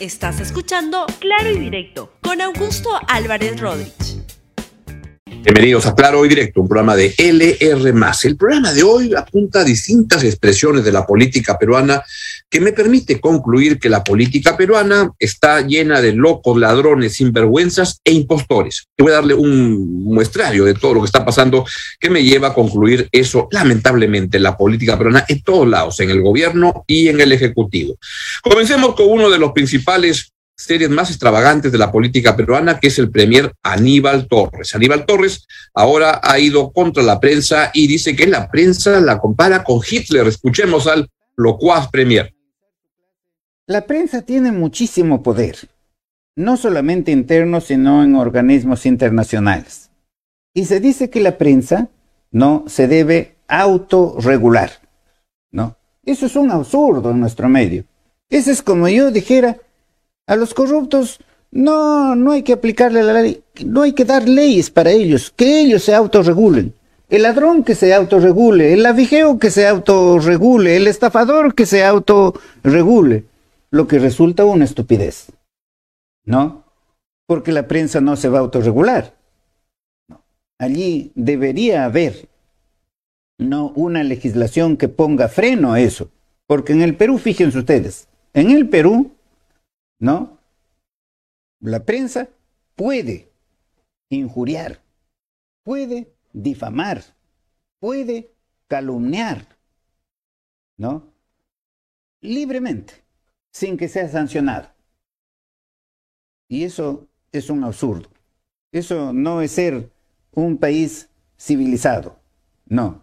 Estás escuchando Claro y Directo con Augusto Álvarez Rodríguez. Bienvenidos a Claro y Directo, un programa de LR. El programa de hoy apunta a distintas expresiones de la política peruana que me permite concluir que la política peruana está llena de locos, ladrones, sinvergüenzas e impostores. voy a darle un muestrario de todo lo que está pasando que me lleva a concluir eso, lamentablemente, la política peruana en todos lados, en el gobierno y en el ejecutivo. Comencemos con uno de los principales series más extravagantes de la política peruana, que es el premier Aníbal Torres. Aníbal Torres ahora ha ido contra la prensa y dice que la prensa la compara con Hitler. Escuchemos al locuaz premier. La prensa tiene muchísimo poder, no solamente interno, sino en organismos internacionales. Y se dice que la prensa no se debe autorregular, ¿no? Eso es un absurdo en nuestro medio. Eso es como yo dijera, a los corruptos no, no hay que aplicarle la ley, no hay que dar leyes para ellos, que ellos se autorregulen. El ladrón que se autorregule, el avijeo que se autorregule, el estafador que se autorregule lo que resulta una estupidez. ¿No? Porque la prensa no se va a autorregular. Allí debería haber no una legislación que ponga freno a eso. Porque en el Perú, fíjense ustedes, en el Perú, ¿no? La prensa puede injuriar, puede difamar, puede calumniar, ¿no? Libremente sin que sea sancionado. Y eso es un absurdo. Eso no es ser un país civilizado. No.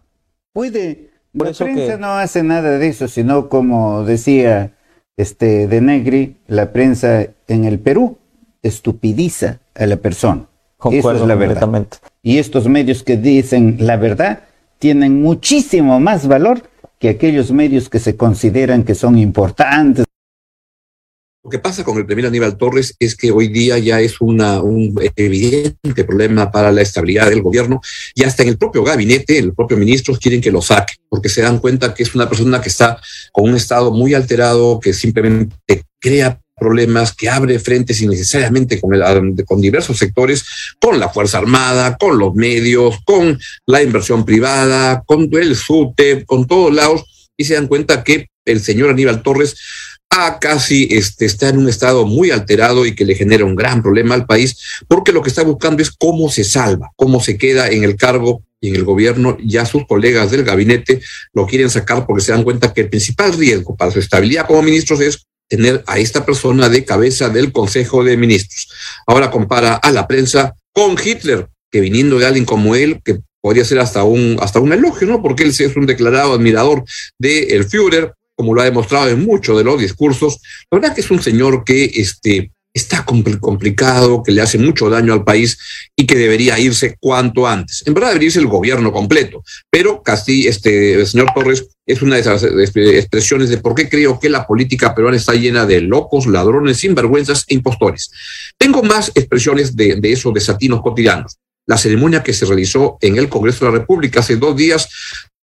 Puede. la prensa no hace nada de eso, sino como decía este de Negri, la prensa en el Perú estupidiza a la persona. eso es la verdad. Y estos medios que dicen la verdad tienen muchísimo más valor que aquellos medios que se consideran que son importantes, lo que pasa con el primer Aníbal Torres es que hoy día ya es una, un evidente problema para la estabilidad del gobierno y hasta en el propio gabinete, el propio ministro quieren que lo saque porque se dan cuenta que es una persona que está con un estado muy alterado, que simplemente crea problemas, que abre frentes innecesariamente con, el, con diversos sectores, con la Fuerza Armada, con los medios, con la inversión privada, con el SUTE, con todos lados, y se dan cuenta que el señor Aníbal Torres casi este, está en un estado muy alterado y que le genera un gran problema al país, porque lo que está buscando es cómo se salva, cómo se queda en el cargo y en el gobierno. Ya sus colegas del gabinete lo quieren sacar porque se dan cuenta que el principal riesgo para su estabilidad como ministros es tener a esta persona de cabeza del Consejo de Ministros. Ahora compara a la prensa con Hitler, que viniendo de alguien como él, que podría ser hasta un, hasta un elogio, ¿no? Porque él es un declarado admirador del el Führer, como lo ha demostrado en muchos de los discursos, la verdad que es un señor que este, está complicado, que le hace mucho daño al país y que debería irse cuanto antes. En verdad debería irse el gobierno completo, pero casi este, señor Torres es una de esas expresiones de por qué creo que la política peruana está llena de locos, ladrones, sinvergüenzas e impostores. Tengo más expresiones de, de eso, desatinos cotidianos. La ceremonia que se realizó en el Congreso de la República hace dos días,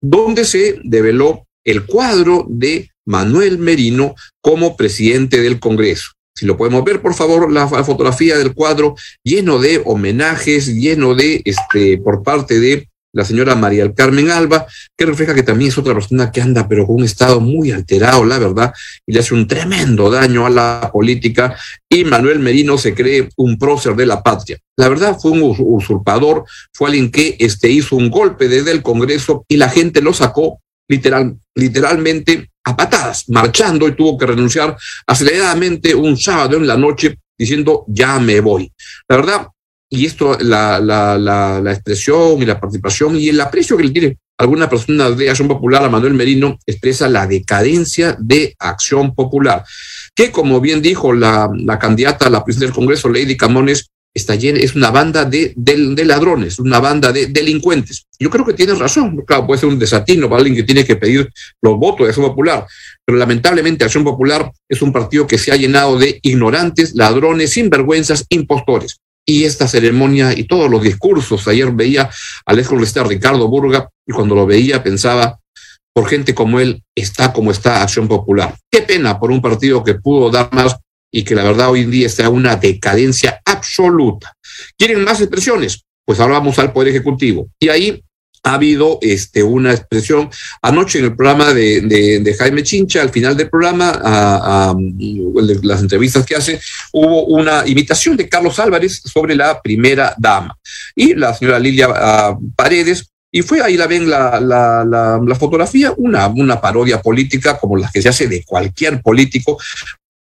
donde se develó el cuadro de Manuel Merino como presidente del Congreso. Si lo podemos ver, por favor, la, fotografía del cuadro lleno de homenajes, lleno de, este, por parte de la señora María Carmen Alba, que refleja que también es otra persona que anda, pero con un estado muy alterado, la verdad, y le hace un tremendo daño a la política. Y Manuel Merino se cree un prócer de la patria. La verdad, fue un usurpador, fue alguien que este, hizo un golpe desde el Congreso y la gente lo sacó literal, literalmente a patadas, marchando y tuvo que renunciar aceleradamente un sábado en la noche diciendo ya me voy. La verdad, y esto, la, la, la, expresión y la participación y el aprecio que le tiene alguna persona de Acción Popular a Manuel Merino expresa la decadencia de Acción Popular, que como bien dijo la, la candidata a la presidencia del Congreso, Lady Camones, está es una banda de, de, ladrones, una banda de delincuentes. Yo creo que tiene razón, claro, puede ser un desatino para alguien que tiene que pedir los votos de Acción Popular, pero lamentablemente Acción Popular es un partido que se ha llenado de ignorantes, ladrones, sinvergüenzas, impostores. Y esta ceremonia y todos los discursos, ayer veía al ex Ricardo Burga y cuando lo veía pensaba, por gente como él está como está Acción Popular. Qué pena por un partido que pudo dar más y que la verdad hoy en día está en una decadencia absoluta. ¿Quieren más expresiones? Pues ahora vamos al Poder Ejecutivo. Y ahí ha habido este, una expresión anoche en el programa de, Jaime Chincha, al final del programa, a, las entrevistas que hace, hubo una imitación de Carlos Álvarez sobre la primera dama. Y la señora Lilia Paredes y fue, ahí la ven la, la, la, la, fotografía, una, una parodia política como las que se hace de cualquier político.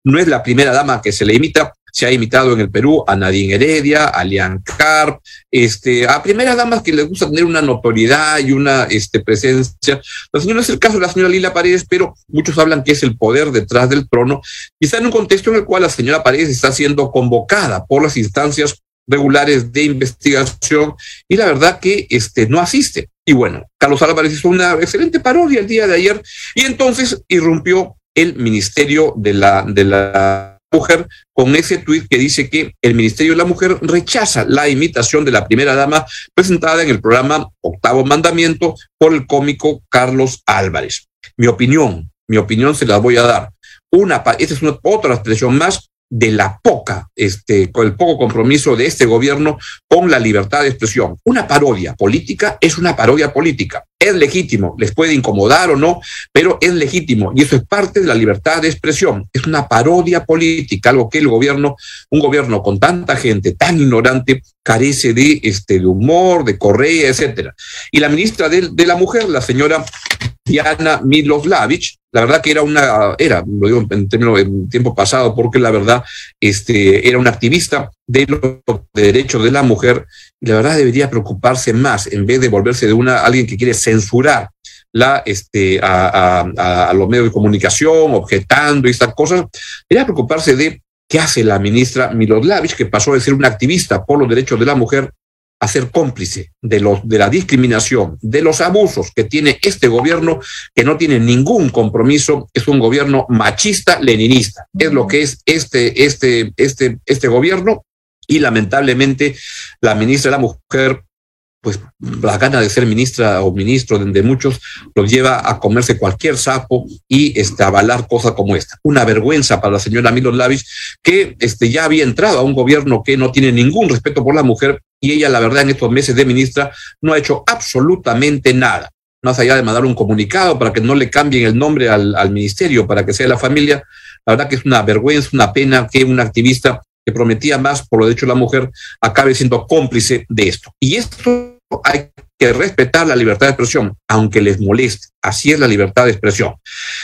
No es la primera dama que se le imita, se ha imitado en el Perú a Nadine Heredia, a Lian Carp, este, a primeras damas que les gusta tener una notoriedad y una este, presencia. La señora es el caso de la señora Lila Paredes, pero muchos hablan que es el poder detrás del trono y está en un contexto en el cual la señora Paredes está siendo convocada por las instancias regulares de investigación y la verdad que este, no asiste. Y bueno, Carlos Álvarez hizo una excelente parodia el día de ayer y entonces irrumpió el Ministerio de la, de la Mujer con ese tuit que dice que el Ministerio de la Mujer rechaza la imitación de la primera dama presentada en el programa Octavo Mandamiento por el cómico Carlos Álvarez. Mi opinión, mi opinión se la voy a dar. Una, esta es otra expresión más de la poca, este, con el poco compromiso de este gobierno con la libertad de expresión. Una parodia política es una parodia política. Es legítimo, les puede incomodar o no, pero es legítimo y eso es parte de la libertad de expresión. Es una parodia política, algo que el gobierno, un gobierno con tanta gente tan ignorante, carece de, este, de humor, de correa, etcétera. Y la ministra de, de la Mujer, la señora Diana Miloslavich, la verdad que era una, era, lo digo en términos en tiempo pasado, porque la verdad este, era una activista de los derechos de la mujer, y la verdad debería preocuparse más, en vez de volverse de una, alguien que quiere censurar la, este, a, a, los medios de comunicación, objetando y estas cosas, debería preocuparse de qué hace la ministra Miloslavich, que pasó de ser una activista por los derechos de la mujer a ser cómplice de, los, de la discriminación, de los abusos que tiene este gobierno, que no tiene ningún compromiso, es un gobierno machista, leninista. Es lo que es este, este, este, este gobierno y lamentablemente la ministra de la Mujer pues la gana de ser ministra o ministro de, muchos los lleva a comerse cualquier sapo y este, avalar cosas como esta. Una vergüenza para la señora Milos Lavis, que este, ya había entrado a un gobierno que no tiene ningún respeto por la mujer y ella, la verdad, en estos meses de ministra no ha hecho absolutamente nada. Más allá de mandar un comunicado para que no le cambien el nombre al, al ministerio, para que sea la familia, la verdad que es una vergüenza, una pena que un activista prometía más por lo de hecho la mujer, acabe siendo cómplice de esto. Y esto hay que respetar la libertad de expresión, aunque les moleste. Así es la libertad de expresión.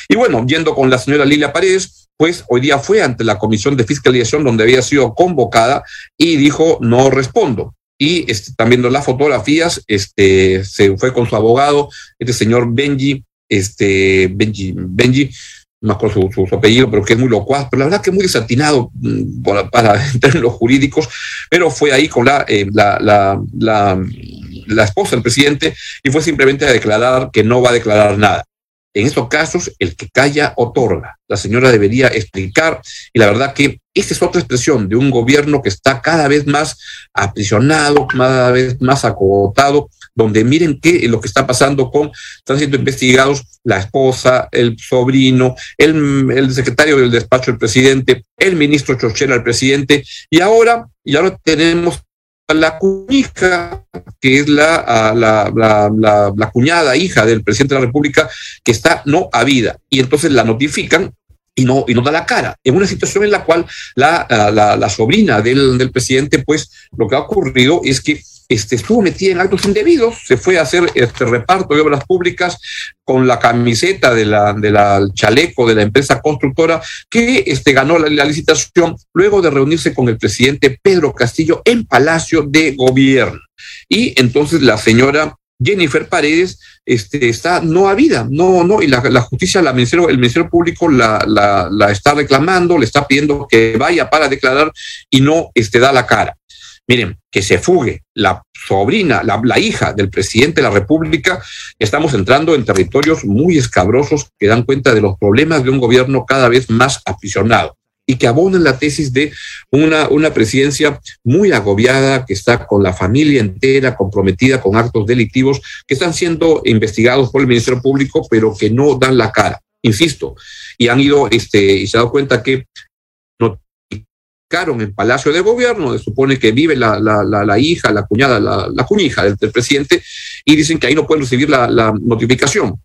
Y bueno, yendo con la señora Lilia Paredes, pues hoy día fue ante la Comisión de Fiscalización donde había sido convocada y dijo, no respondo. Y este, también las fotografías, este, se fue con su abogado, este señor Benji, este, Benji, Benji, no acuerdo su, apellido, pero que es muy locuaz, pero la verdad que muy desatinado mm, para, para en términos jurídicos, pero fue ahí con la, eh, la, la, la, la esposa del presidente y fue simplemente a declarar que no va a declarar nada. En estos casos, el que calla otorga. La señora debería explicar y la verdad que esta es otra expresión de un gobierno que está cada vez más aprisionado, cada vez más acotado, donde miren qué lo que está pasando con, están siendo investigados la esposa, el sobrino, el, el secretario del despacho del presidente, el ministro Chochera, el presidente, y ahora, y ahora tenemos la cuñija, que es la, la, la, la, cuñada, hija del presidente de la República, que está no a vida. Y entonces la notifican y no, y no da la cara. En una situación en la cual la sobrina del, del, presidente, pues lo que ha ocurrido es que este, estuvo metida en actos indebidos, se fue a hacer este reparto de obras públicas con la camiseta de la, de chaleco de la empresa constructora que este, ganó la, licitación luego de reunirse con el presidente Pedro Castillo en Palacio de Gobierno. Y entonces la señora Jennifer Paredes este, está no a vida, no, no, y la, la justicia, la ministerio, el Ministerio Público la, la, la, está reclamando, le está pidiendo que vaya para declarar y no este, da la cara. Miren, que se fugue la sobrina, la, hija del presidente de la República, estamos entrando en territorios muy escabrosos que dan cuenta de los problemas de un gobierno cada vez más aprisionado y que abonan la tesis de una, una presidencia muy agobiada, que está con la familia entera comprometida con actos delictivos que están siendo investigados por el Ministerio Público, pero que no dan la cara, insisto, y han ido, este, y se ha dado cuenta que en Palacio de Gobierno, supone que vive la, la, la, hija, la cuñada, la, cuñija del, presidente, y dicen que ahí no pueden recibir la, notificación.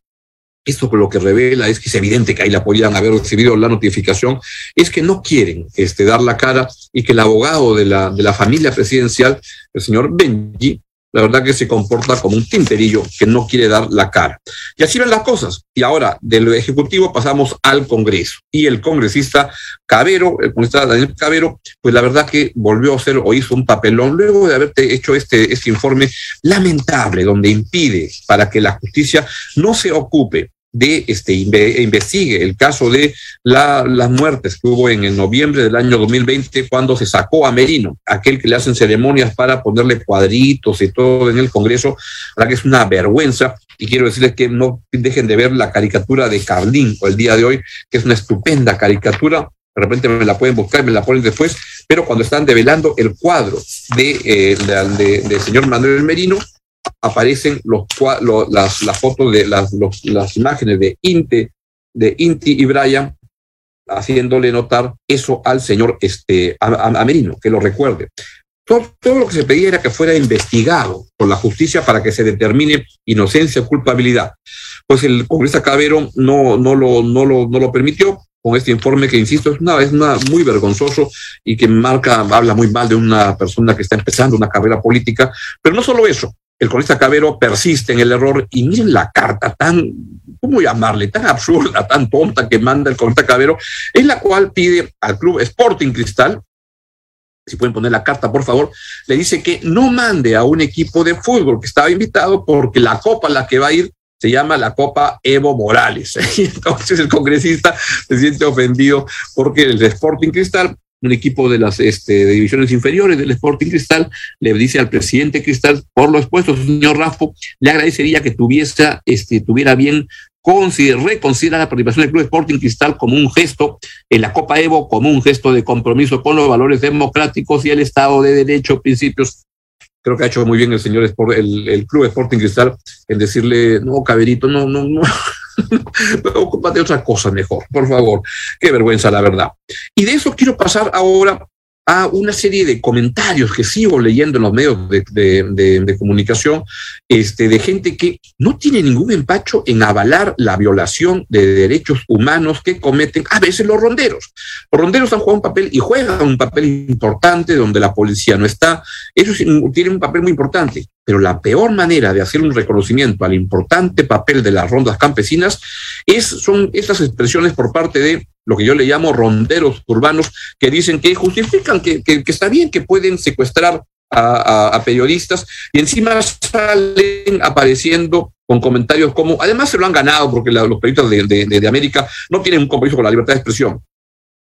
Esto lo que revela es que es evidente que ahí la podían haber recibido la notificación, es que no quieren este, dar la cara y que el abogado de la, de la familia presidencial, el señor Benji, la verdad que se comporta como un tinterillo que no quiere dar la cara. Y así ven las cosas. Y ahora, del Ejecutivo pasamos al Congreso. Y el congresista Cabero, el congresista Daniel Cabero, pues la verdad que volvió a hacer o hizo un papelón luego de haberte hecho este, este informe lamentable, donde impide para que la justicia no se ocupe de este investigue el caso de la, las muertes que hubo en el noviembre del año 2020 cuando se sacó a Merino, aquel que le hacen ceremonias para ponerle cuadritos y todo en el Congreso, la que es una vergüenza y quiero decirles que no dejen de ver la caricatura de Carlín o el día de hoy, que es una estupenda caricatura, de repente me la pueden buscar, me la ponen después, pero cuando están develando el cuadro de, eh, de, de señor Manuel Merino, aparecen las, fotos de las, imágenes de Inti, de Inti y Brian haciéndole notar eso al señor este, Amerino, que lo recuerde. Todo, todo, lo que se pedía era que fuera investigado por la justicia para que se determine inocencia o culpabilidad. Pues el congresista Cabero no, no, lo, no, lo, no lo permitió con este informe que, insisto, es, una, es una muy vergonzoso y que marca, habla muy mal de una persona que está empezando una carrera política. Pero no solo eso, el cronista Cabero persiste en el error y miren la carta tan, ¿cómo llamarle? Tan absurda, tan tonta que manda el cronista Cabero, en la cual pide al club Sporting Cristal, si pueden poner la carta, por favor, le dice que no mande a un equipo de fútbol que estaba invitado porque la copa a la que va a ir se llama la Copa Evo Morales. Y entonces el congresista se siente ofendido porque el Sporting Cristal un equipo de las este, divisiones inferiores del Sporting Cristal, le dice al presidente Cristal, por lo expuesto, señor Rafo, le agradecería que tuviese, este, tuviera bien reconsiderar la participación del Club Sporting Cristal como un gesto en la Copa Evo, como un gesto de compromiso con los valores democráticos y el Estado de Derecho, principios. Creo que ha hecho muy bien el señor el, el Club Sporting Cristal en decirle, no, Caberito, no, no, no, Ocúpate de otra cosa mejor, por favor. Qué vergüenza, la verdad. Y de eso quiero pasar ahora a una serie de comentarios que sigo leyendo en los medios de, comunicación, este, de gente que no tiene ningún empacho en avalar la violación de derechos humanos que cometen a veces los ronderos. Los ronderos han jugado un papel y juegan un papel importante donde la policía no está. Ellos tienen un papel muy importante, pero la peor manera de hacer un reconocimiento al importante papel de las rondas campesinas es, son estas expresiones por parte de lo que yo le llamo ronderos urbanos, que dicen que justifican que, que, está bien, que pueden secuestrar a, periodistas y encima salen apareciendo con comentarios como, además se lo han ganado porque los periodistas de, de, América no tienen un compromiso con la libertad de expresión.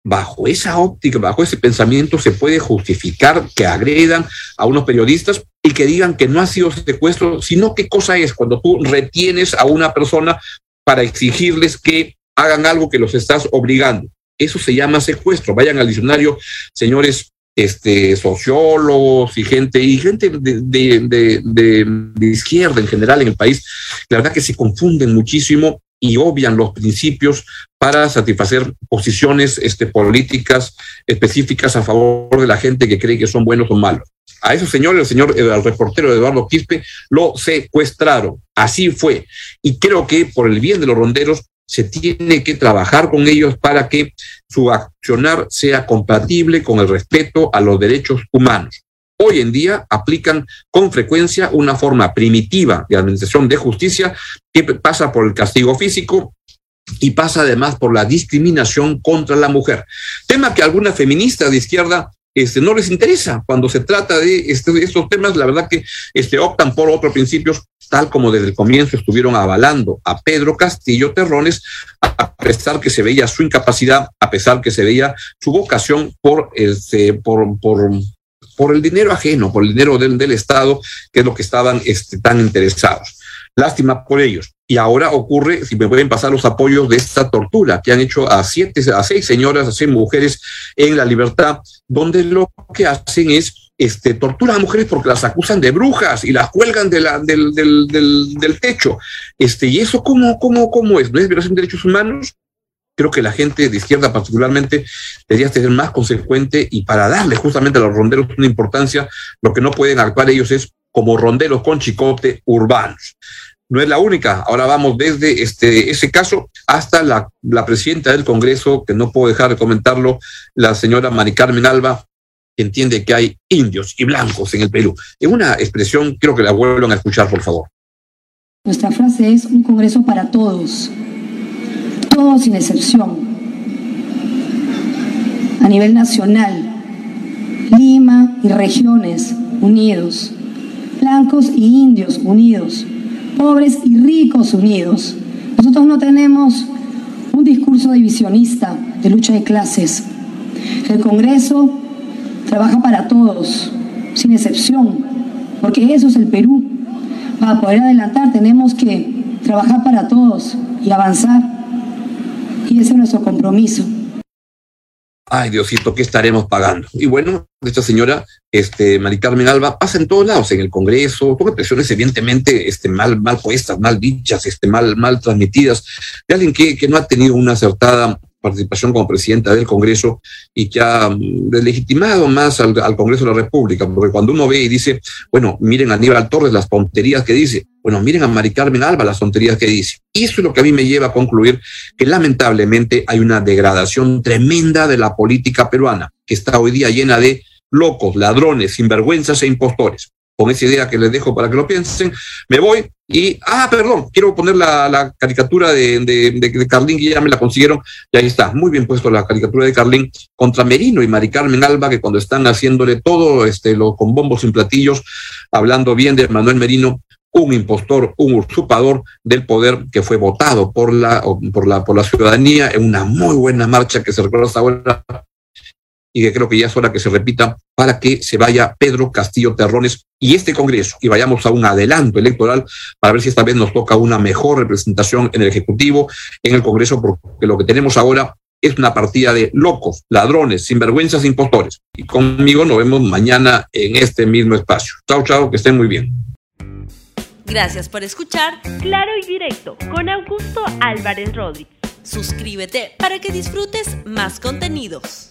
Bajo esa óptica, bajo ese pensamiento, se puede justificar que agredan a unos periodistas y que digan que no ha sido secuestro, sino qué cosa es cuando tú retienes a una persona para exigirles que hagan algo que los estás obligando. Eso se llama secuestro. Vayan al diccionario, señores este, sociólogos y gente, y gente de, de, de, de, izquierda en general en el país, la verdad que se confunden muchísimo y obvian los principios para satisfacer posiciones este, políticas específicas a favor de la gente que cree que son buenos o malos. A esos señores, el señor el reportero Eduardo Quispe, lo secuestraron. Así fue. Y creo que por el bien de los ronderos se tiene que trabajar con ellos para que su accionar sea compatible con el respeto a los derechos humanos. Hoy en día aplican con frecuencia una forma primitiva de administración de justicia que pasa por el castigo físico y pasa además por la discriminación contra la mujer. Tema que algunas feministas de izquierda este, no les interesa. Cuando se trata de, este, estos temas, la verdad que este, optan por otros principios, tal como desde el comienzo estuvieron avalando a Pedro Castillo Terrones, a pesar que se veía su incapacidad, a pesar que se veía su vocación por, este, por, por el dinero ajeno, por el dinero del, del Estado, que es lo que estaban este, tan interesados. Lástima por ellos. Y ahora ocurre, si me pueden pasar los apoyos de esta tortura que han hecho a siete, a seis señoras, a seis mujeres en la libertad, donde lo que hacen es este, torturan a mujeres porque las acusan de brujas y las cuelgan de del, del, del, del, techo. Este, ¿Y eso cómo, cómo, cómo es? ¿No es violación de derechos humanos? Creo que la gente de izquierda particularmente debería ser más consecuente y para darle justamente a los ronderos una importancia, lo que no pueden actuar ellos es como ronderos con chicote urbanos. No es la única, ahora vamos desde este, ese caso hasta la, la presidenta del Congreso, que no puedo dejar de comentarlo, la señora Mari Carmen Alba, que entiende que hay indios y blancos en el Perú. En una expresión, creo que la vuelvan a escuchar, por favor. Nuestra frase es un Congreso para todos, todos sin excepción, a nivel nacional, Lima y regiones unidos, blancos y indios unidos, pobres y ricos unidos. Nosotros no tenemos un discurso divisionista de lucha de clases. El Congreso trabaja para todos, sin excepción, porque eso es el Perú. Para poder adelantar tenemos que trabajar para todos y avanzar y ese es nuestro compromiso. Ay, Diosito, ¿qué estaremos pagando? Y bueno, esta señora, este, Mari Carmen Alba, pasa en todos lados, en el Congreso, con expresiones evidentemente este, mal, mal puestas, mal dichas, este, mal, mal transmitidas, de alguien que, que no ha tenido una acertada participación como presidenta del Congreso y que ha mm, legitimado más al, Congreso de la República, porque cuando uno ve y dice, bueno, miren a Aníbal Torres las tonterías que dice, bueno, miren a Mari Carmen Alba las tonterías que dice. Y eso es lo que a mí me lleva a concluir que lamentablemente hay una degradación tremenda de la política peruana, que está hoy día llena de locos, ladrones, sinvergüenzas e impostores con esa idea que les dejo para que lo piensen, me voy y, ah, perdón, quiero poner la, la caricatura de, de, Carlín, que ya me la consiguieron, y ahí está, muy bien puesto la caricatura de Carlín contra Merino y Mari Carmen Alba, que cuando están haciéndole todo, este, lo, con bombos y platillos, hablando bien de Manuel Merino, un impostor, un usurpador del poder que fue votado por la, por la, por la ciudadanía en una muy buena marcha que se recuerda hasta ahora y que creo que ya es hora que se repita para que se vaya Pedro Castillo Terrones y este Congreso y vayamos a un adelanto electoral para ver si esta vez nos toca una mejor representación en el Ejecutivo, en el Congreso, porque lo que tenemos ahora es una partida de locos, ladrones, sinvergüenzas, impostores. Y conmigo nos vemos mañana en este mismo espacio. Chao, chao, que estén muy bien. Gracias por escuchar Claro y Directo con Augusto Álvarez Rodríguez. Suscríbete para que disfrutes más contenidos.